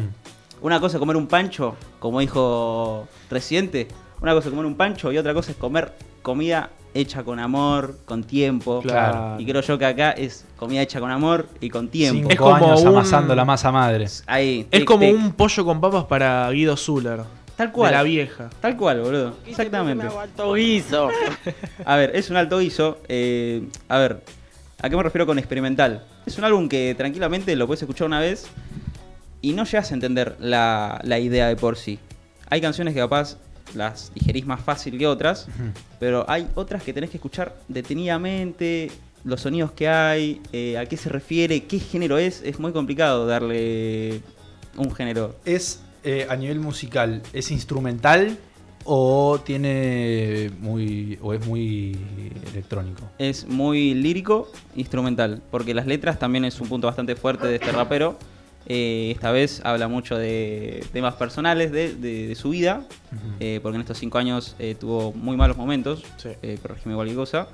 una cosa es comer un pancho, como dijo Residente, una cosa es comer un pancho y otra cosa es comer comida hecha con amor, con tiempo. Claro. Y creo yo que acá es comida hecha con amor y con tiempo. Cinco Es como años un- amasando la masa madre. Ahí, Es tic, como tic. un pollo con papas para Guido Zuller. Tal cual. De la vieja. Tal cual, boludo. Exactamente. [LAUGHS] A ver, es un alto guiso. eh, a ver, ¿a qué me refiero con experimental? Es un álbum que tranquilamente lo puedes escuchar una vez y no llegas a entender la, la idea de por sí. Hay canciones que capaz las digerís más fácil que otras, pero hay otras que tenés que escuchar detenidamente, los sonidos que hay, eh, a qué se refiere, qué género es. Es muy complicado darle un género. Es eh, a nivel musical, ¿es instrumental o tiene muy. o es muy electrónico? Es muy lírico, instrumental, porque las letras también es un punto bastante fuerte de este rapero. Eh, esta vez habla mucho de temas personales de, de- de su vida, eh, porque en estos cinco años eh, tuvo muy malos momentos, eh, corregime cualquier cosa,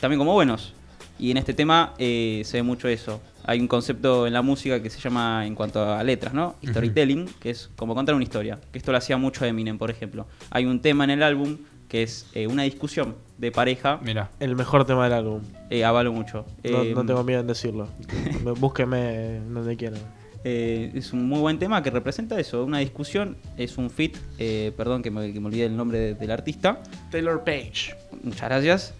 también como buenos. Y en este tema eh, se ve mucho eso. Hay un concepto en la música que se llama, en cuanto a letras, ¿no? Storytelling, que es como contar una historia. Que esto lo hacía mucho Eminem, por ejemplo. Hay un tema en el álbum que es eh, una discusión de pareja. Mira. El mejor tema del álbum. Eh, avalo mucho. No, Eh, no tengo miedo en decirlo. Me- [LAUGHS] Búsqueme donde quieran. Eh, es un muy buen tema que representa eso, una discusión, es un fit, eh, perdón que me, que me olvidé el nombre de- del artista, Taylor Page. muchas gracias,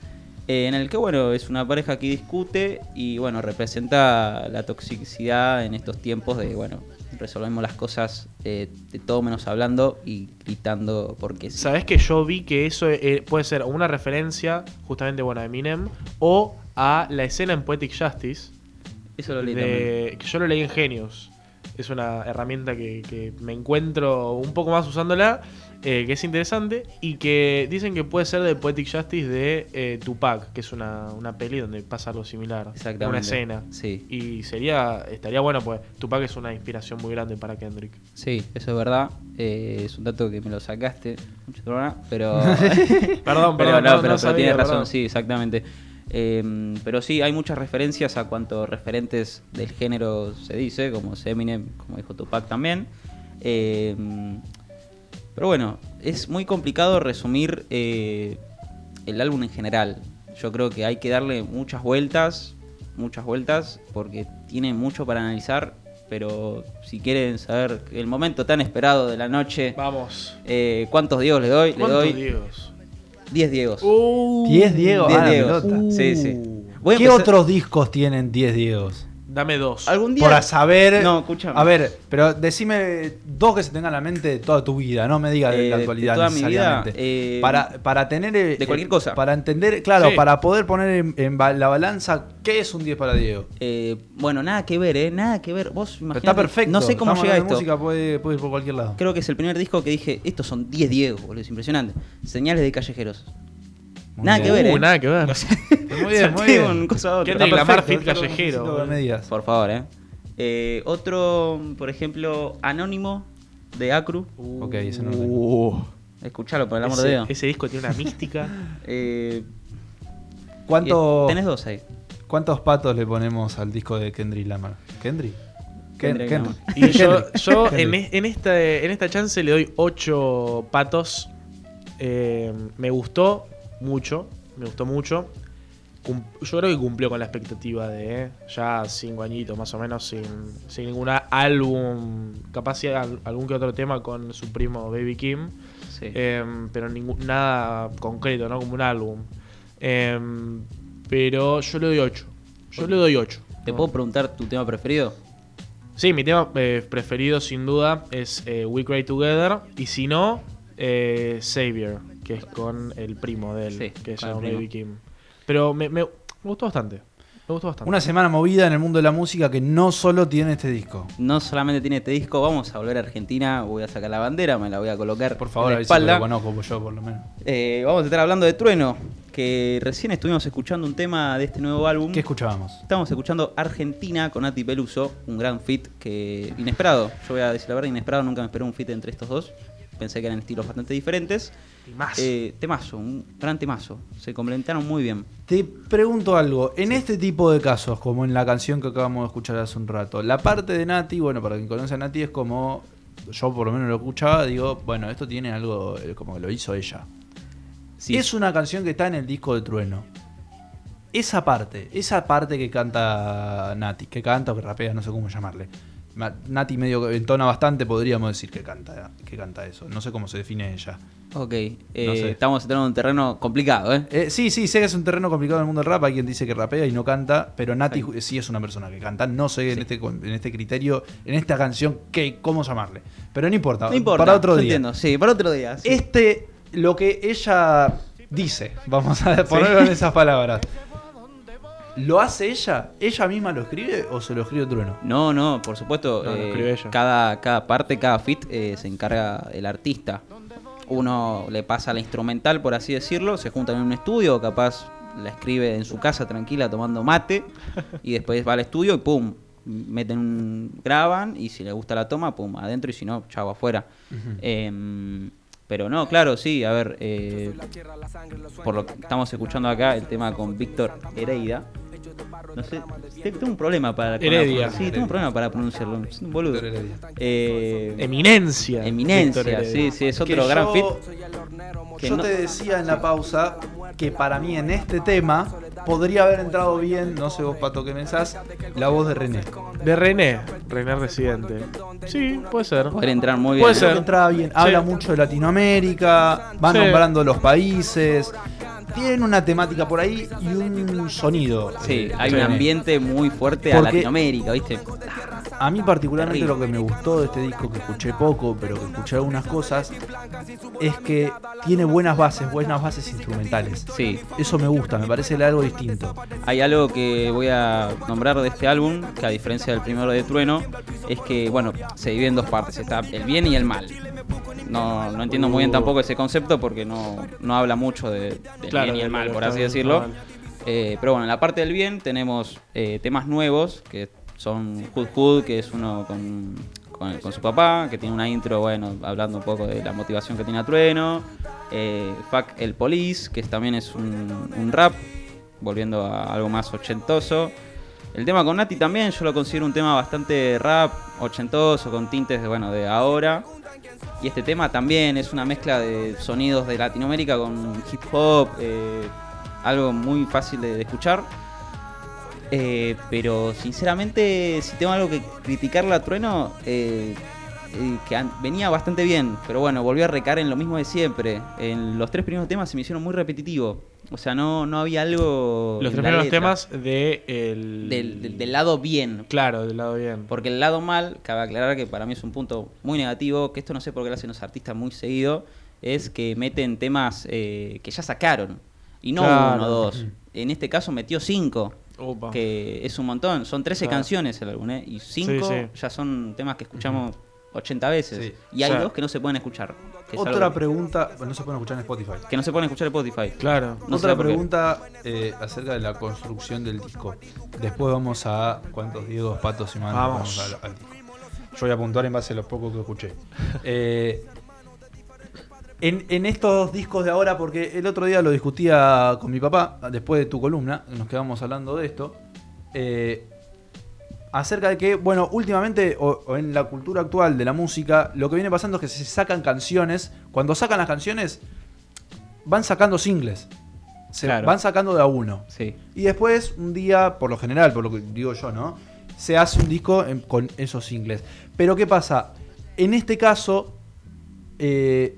eh, en el que bueno, es una pareja que discute y bueno, representa la toxicidad en estos tiempos de bueno, resolvemos las cosas de todo menos hablando y gritando porque sí. Sabes que yo vi que eso puede ser una referencia justamente bueno a Eminem o a la escena en Poetic Justice. Eso lo leí de- que yo lo leí en Genius. Es una herramienta que, que me encuentro un poco más usándola, eh, que es interesante y que dicen que puede ser de Poetic Justice de eh, Tupac, que es una, una peli donde pasa algo similar. Exactamente. Una escena. Sí. Y sería, estaría bueno, pues Tupac es una inspiración muy grande para Kendrick. Sí, eso es verdad. Eh, es un dato que me lo sacaste, pero. [LAUGHS] [LAUGHS] Perdón, Pero perdón, no, no- pero, no tienes razón, perdón. sí, exactamente. Eh, pero sí, hay muchas referencias a cuanto referentes del género se dice, como Eminem, como dijo Tupac también. Eh, pero bueno, es muy complicado resumir eh, el álbum en general. Yo creo que hay que darle muchas vueltas, muchas vueltas, porque tiene mucho para analizar. Pero si quieren saber el momento tan esperado de la noche, Vamos. eh, ¿cuántos Diegos le doy? Le ¿Cuántos doy Diegos? 10 Diegos. 10 Diegos, 10 ah, la Diegos. Sí, sí. Voy a ¿Qué empezar- otros discos tienen 10 Diegos? Dame dos. Algún día. Por saber. No, escúchame. A ver, pero decime dos que se tengan en la mente de toda tu vida, no me digas de Eh, la de actualidad toda mi vida, necesariamente. eh, para, para tener. eh, de cualquier eh, cosa. Para entender, claro, Sí. para poder poner en, la balanza qué es un 10 para Diego. Eh, bueno, nada que ver, ¿eh? Nada que ver. Vos Pero imaginate- está perfecto. No sé cómo estamos llega esto. de música, puede, puede ir por cualquier lado. Creo que es el primer disco que dije, estos son 10 Diegos, boludo, es impresionante. Señales de callejeros. Nada que ver, Uh, ¿eh? nada que ver. [LAUGHS] Muy bien, muy bien. un cosa otro. Fit callejero. Por favor, ¿eh? Eh, Otro, por ejemplo, Anónimo de Acru. Ok, ese no lo tengo. Uh, Escuchalo, por el amor ese, de Dios. ese disco tiene una [LAUGHS] mística. Eh, ¿Cuánto- Tenés dos ahí. ¿Cuántos patos le ponemos al disco de Kendrick Lamar? ¿Kendrick? Ken- Kendrick Kendrick. Y yo, yo en, esta, en esta chance le doy 8 patos. Eh, me gustó mucho. Me gustó mucho. Yo creo que cumplió con la expectativa de ya cinco añitos más o menos sin, sin ningún álbum. Capaz al- algún que otro tema con su primo Baby Kim. Sí. Eh, pero ningún, nada concreto, ¿no? Como un álbum. Eh, pero yo le doy 8. Yo le doy 8. ¿Te puedo preguntar tu tema preferido? Sí, mi tema eh, preferido sin duda es eh, We Cry Together. Y si no, eh, Savior, que es con el primo de él, Sí, que primo. Baby Kim. Pero me, me- me gustó bastante. Me gustó bastante. Una semana movida en el mundo de la música que no solo tiene este disco. No solamente tiene este disco, vamos a volver a Argentina, voy a sacar la bandera, me la voy a colocar Por favor, en a la ver si lo espalda. conozco pues yo por lo menos. Eh, vamos a estar hablando de Trueno, que recién estuvimos escuchando un tema de este nuevo álbum. ¿Qué escuchábamos? Estamos escuchando Argentina con Nati Peluso, un gran fit que inesperado. Yo voy a decir la verdad, inesperado, nunca me esperé un fit entre estos dos. Pensé que eran estilos bastante diferentes. Timazo. Eh, temazo, un gran temazo. Se complementaron muy bien. Te pregunto algo, en este tipo de casos, como en la canción que acabamos de escuchar hace un rato, la parte de Nati, bueno, para quien conoce a Nati es como, yo por lo menos lo escuchaba, digo, bueno, esto tiene algo eh, como que lo hizo ella. Sí. Es una canción que está en el disco de Trueno. Esa parte, esa parte que canta Nati, que canta o que rapea, no sé cómo llamarle. Nati medio entona bastante, podríamos decir que canta, que canta eso. No sé cómo se define ella. Ok, eh, No sé. estamos entrando en un terreno complicado, ¿eh? Eh, sí, sí, sé que es un terreno complicado en el mundo del rap. Hay quien dice que rapea y no canta, pero Nati sí es una persona que canta. No sé en, este, en este criterio, en esta canción, qué, cómo llamarle. Pero no importa. No importa, Para otro día. entiendo, sí, para otro día. sí. Este, lo que ella dice, vamos a ponerlo en esas palabras. ¿Lo hace ella? ¿Ella misma lo escribe o se lo escribe Trueno? No, no, por supuesto. No, lo eh, escribe ella. Cada, cada parte, cada fit eh, se encarga el artista. Uno le pasa la instrumental, por así decirlo, se juntan en un estudio, capaz la escribe en su casa tranquila tomando mate y después va al estudio y pum, meten un, graban y si le gusta la toma, pum, adentro y si no, chavo afuera. Em, pero no, claro, sí, a ver, eh, por lo que estamos escuchando acá, el tema con Víctor Hereida, No sé, te- tengo un problema para. Heredia. Sí, tengo un problema para pronunciarlo. Soy un boludo. Eh, Eminencia. Eminencia, sí, sí, es Que otro gran yo- fit. que Yo no- te decía en la pausa que para mí en este tema podría haber entrado bien, no sé vos Pato qué pensás, la voz de René. De René, René Residente. Sí, puede ser. Podría entrar muy bien. Puede ser. entraba bien, habla mucho de Latinoamérica, va Sí. nombrando los países, tienen una temática por ahí y un sonido. Sí, eh, hay un ambiente muy fuerte a Latinoamérica, ¿viste? A mí particularmente Terrible. lo que me gustó de este disco, que escuché poco, pero que escuché algunas cosas, es que tiene buenas bases, buenas bases instrumentales. Sí. Eso me gusta, me parece algo distinto. Hay algo que voy a nombrar de este álbum, que a diferencia del primero de Trueno, es que, bueno, se divide en dos partes. Está el bien y el mal. No, no entiendo muy bien Uh. tampoco ese concepto porque no, no habla mucho de, del Claro, bien y el mal, por así decirlo. Eh, pero bueno, en la parte del bien tenemos eh, temas nuevos, que son Hood Hood, que es uno con, con, con su papá, que tiene una intro, bueno, hablando un poco de la motivación que tiene a Trueno. Eh, Fuck el Police, que también es un, un rap, volviendo a algo más ochentoso. El tema con Nati también yo lo considero un tema bastante rap, ochentoso, con tintes de, bueno, de ahora. Y este tema también es una mezcla de sonidos de Latinoamérica con hip hop, eh, algo muy fácil de, escuchar. Eh, pero sinceramente, si tengo algo que criticarle a Trueno, eh, que venía bastante bien, pero bueno, volvió a recaer en lo mismo de siempre. En los tres primeros temas se me hicieron muy repetitivos. O sea, no, no había algo. Los tres primeros temas de el... Del, del- del lado bien. Claro, del lado bien. Porque el lado mal, cabe aclarar que para mí es un punto muy negativo, que esto no sé por qué lo hacen los artistas muy seguido, es que meten temas eh, que ya sacaron. Y no Claro. uno o dos. [CLEARS THROAT] En este caso metió cinco. Opa. Que es un montón. Son 13 Claro. canciones el álbum, ¿eh? Y cinco Sí, sí. ya son temas que escuchamos 80 veces. Sí. Y hay O sea, dos que no se pueden escuchar. Otra algo pregunta, no se pueden escuchar en Spotify. que no se pueden escuchar en Spotify. Claro. No Otra pregunta eh, acerca de la construcción del disco. Después vamos a cuántos Diegos, Patos y Manos Vamos. al, al disco. Yo voy a apuntar en base a lo poco que escuché. [LAUGHS] Eh, en, en estos discos de ahora, porque el otro día lo discutía con mi papá, después de tu columna, nos quedamos hablando de esto, eh, acerca de que, bueno, últimamente, o, o en la cultura actual de la música, lo que viene pasando es que se sacan canciones, cuando sacan las canciones, van sacando singles. Se Claro. van sacando de a uno. Sí. Y después, un día, por lo general, por lo que digo yo, ¿no? Se hace un disco en- con esos singles. Pero ¿qué pasa? En este caso, eh,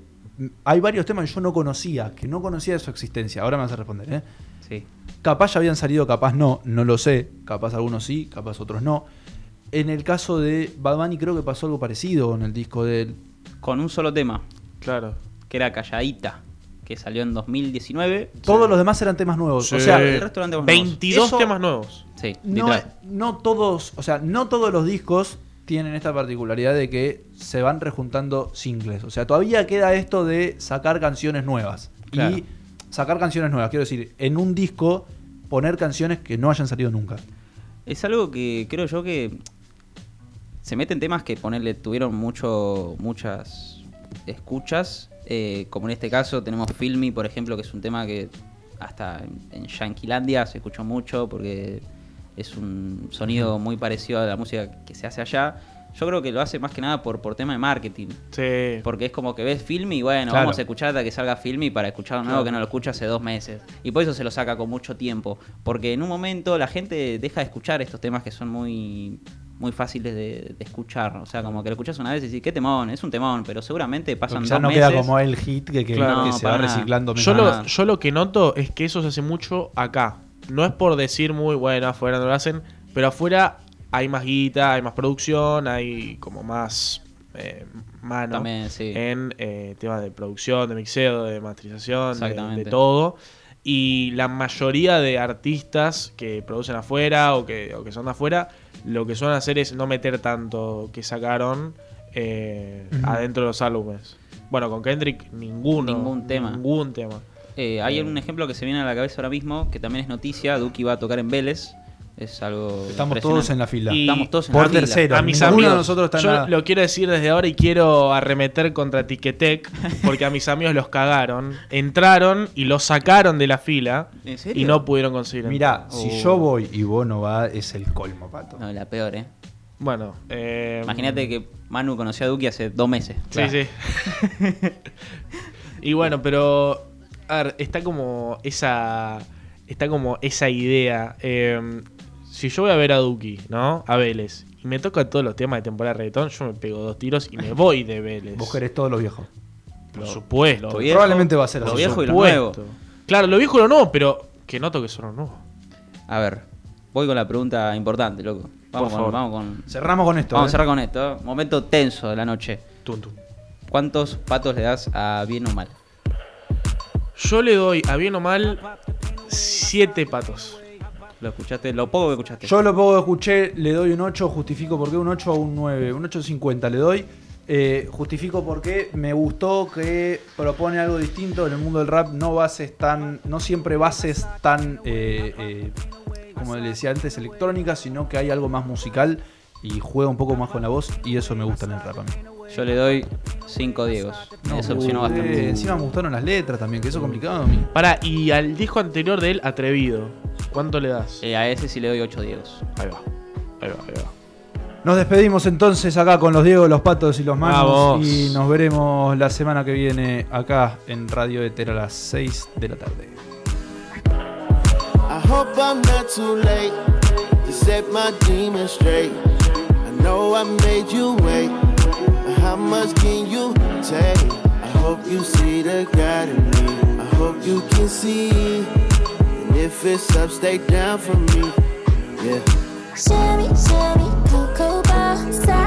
hay varios temas que yo no conocía, que no conocía de su existencia. Ahora me vas a responder, ¿eh? Sí. Capaz ya habían salido, capaz no, no lo sé. Capaz algunos sí, capaz otros no. En el caso de Bad Bunny creo que pasó algo parecido con el disco de él. Con un solo tema. Claro. Que era Calladita. Que salió en 2019. Todos los demás eran temas nuevos. O sea, el resto eran temas nuevos. 22 Eso- temas nuevos. Sí, no, no todos, o sea, no todos los discos tienen esta particularidad de que se van rejuntando singles. O sea, todavía queda esto de sacar canciones nuevas. Claro. Y sacar canciones nuevas, quiero decir, en un disco poner canciones que no hayan salido nunca. Es algo que creo yo que se meten temas que ponerle tuvieron mucho muchas escuchas. eh, como en este caso tenemos Filmy, por ejemplo, que es un tema que hasta en, en Yanquilandia se escuchó mucho porque es un sonido muy parecido a la música que se hace allá. Yo creo que lo hace más que nada por, por tema de marketing. Sí. Porque es como que ves Filmy y bueno, Claro. vamos a escuchar hasta que salga Filmy para escuchar un nuevo Claro. que no lo escucha hace dos meses. Y por eso se lo saca con mucho tiempo. Porque en un momento la gente deja de escuchar estos temas que son muy muy fáciles de, de escuchar. O sea, como que lo escuchas una vez y dices, qué temón, es un temón, pero seguramente pasan dos no meses. queda como el hit que, que- Claro. que No, se va nada. reciclando. Yo lo, yo lo que noto es que eso se hace mucho acá. No es por decir muy bueno, afuera no lo hacen, pero afuera hay más guita, hay más producción, hay como más eh, mano También, sí. en eh, temas de producción, de mixeo, de masterización, de, todo. Y la mayoría de artistas que producen afuera o que, o que son de afuera, lo que suelen hacer es no meter tanto que sacaron eh, adentro de los álbumes. Bueno, con Kendrick ninguno. Ningún tema. Ningún tema. Eh, hay un ejemplo que se viene a la cabeza ahora mismo, que también es noticia. Duki va a tocar en Vélez Es algo. Estamos todos en la fila. Y Estamos todos en Por la fila. tercero. A mis amigos, de nosotros está yo lo quiero decir desde ahora y quiero arremeter contra Tiquetec [LAUGHS] porque a mis amigos los cagaron, entraron y los sacaron de la fila ¿En serio? y no pudieron conseguir. Mirá, si Oh. yo voy y vos no vas, es el colmo, pato. No, la peor, ¿eh? Bueno, eh, Imagínate que Manu conoció a Duki hace dos meses. Sí, sí. [LAUGHS] y bueno, pero a ver, está como esa está como esa idea. eh, si yo voy a ver a Duki, ¿no? A Vélez y me toca todos los temas de temporada de reggaetón, yo me pego dos tiros y me voy de Vélez. Vos querés todos los viejos. Por supuesto. lo viejo- Probablemente va a ser lo así. viejo y lo nuevo. Claro, lo viejo y lo nuevo, pero que noto que son los nuevos. A ver, voy con la pregunta importante, loco. Vamos, Por con, favor. vamos con. Cerramos con esto, Vamos ¿eh? a cerrar con esto. ¿eh? Momento tenso de la noche. Tum, tum. ¿Cuántos patos le das a bien o mal? Yo le doy a bien o mal siete patos. ¿Lo escuchaste? Lo poco que escuchaste. Yo lo poco que escuché, le doy un 8, justifico por qué un 8 o un 9, un 8.50 le doy. Eh, justifico por qué me gustó que propone algo distinto en el mundo del rap, no bases tan, no siempre bases tan, eh, eh, como le decía antes, electrónicas, sino que hay algo más musical y juega un poco más con la voz y eso me gusta en el rap a mí. Yo le doy cinco Diegos. Me decepcionó eh, bastante. encima me gustaron las letras también, que eso es complicado a mí. Pará, y al disco anterior de él, Atrevido, ¿cuánto le das? Eh, a ese sí le doy ocho Diegos. Ahí va, ahí va, ahí va. Nos despedimos entonces acá con los Diego, los Patos y los Manos Vamos. y nos veremos la semana que viene acá en Radio Ether a las 6 de la tarde. I hope I'm not too late to set my demons straight. I know I made you wait, how much can you take? I hope you see the God in me. I hope you can see. And if it's up, stay down for me. Yeah. Shimmy, shimmy, cocoa Seraphina,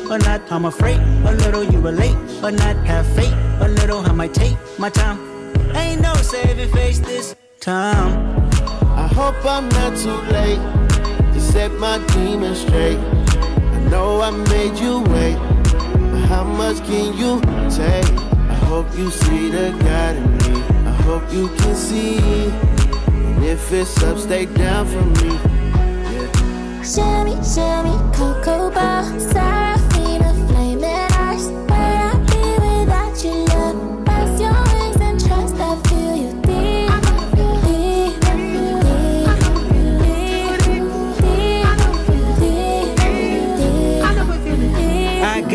or not? I'm afraid a little you relate, but not have faith. A little I might take my time. Ain't no saving face this time. I hope I'm not too late to set my demons straight. I know I made you wait, but how much can you take? I hope you see the God in me. I hope you can see. And if it's up, stay down for me. Shimmy, shimmy, cocoa bar, Seraphina,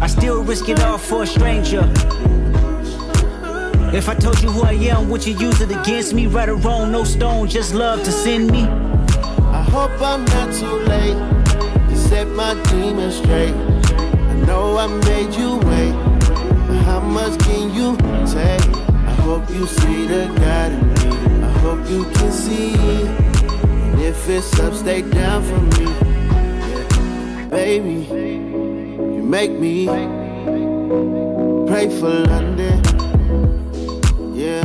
I still risk it all for a stranger. If I told you who I am, would you use it against me? Right or wrong, no stone, just love to send me. I hope I'm not too late to set my demons straight. I know I made you wait, but how much can you take? I hope you see the God in me. I hope you can see. And if it's up, stay down for me. Yeah. Baby, make me pray for London. Yeah.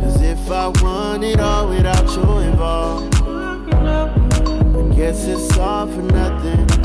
Cause if I want it all without you involved, I guess it's all for nothing.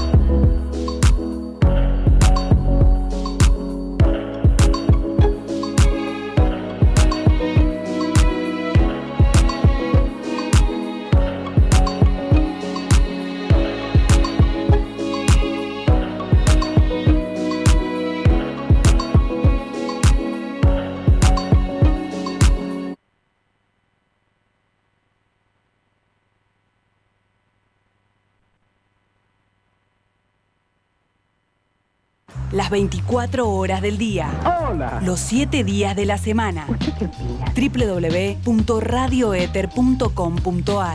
24 horas del día. Hola. Los 7 días de la semana. www.radioether.com.ar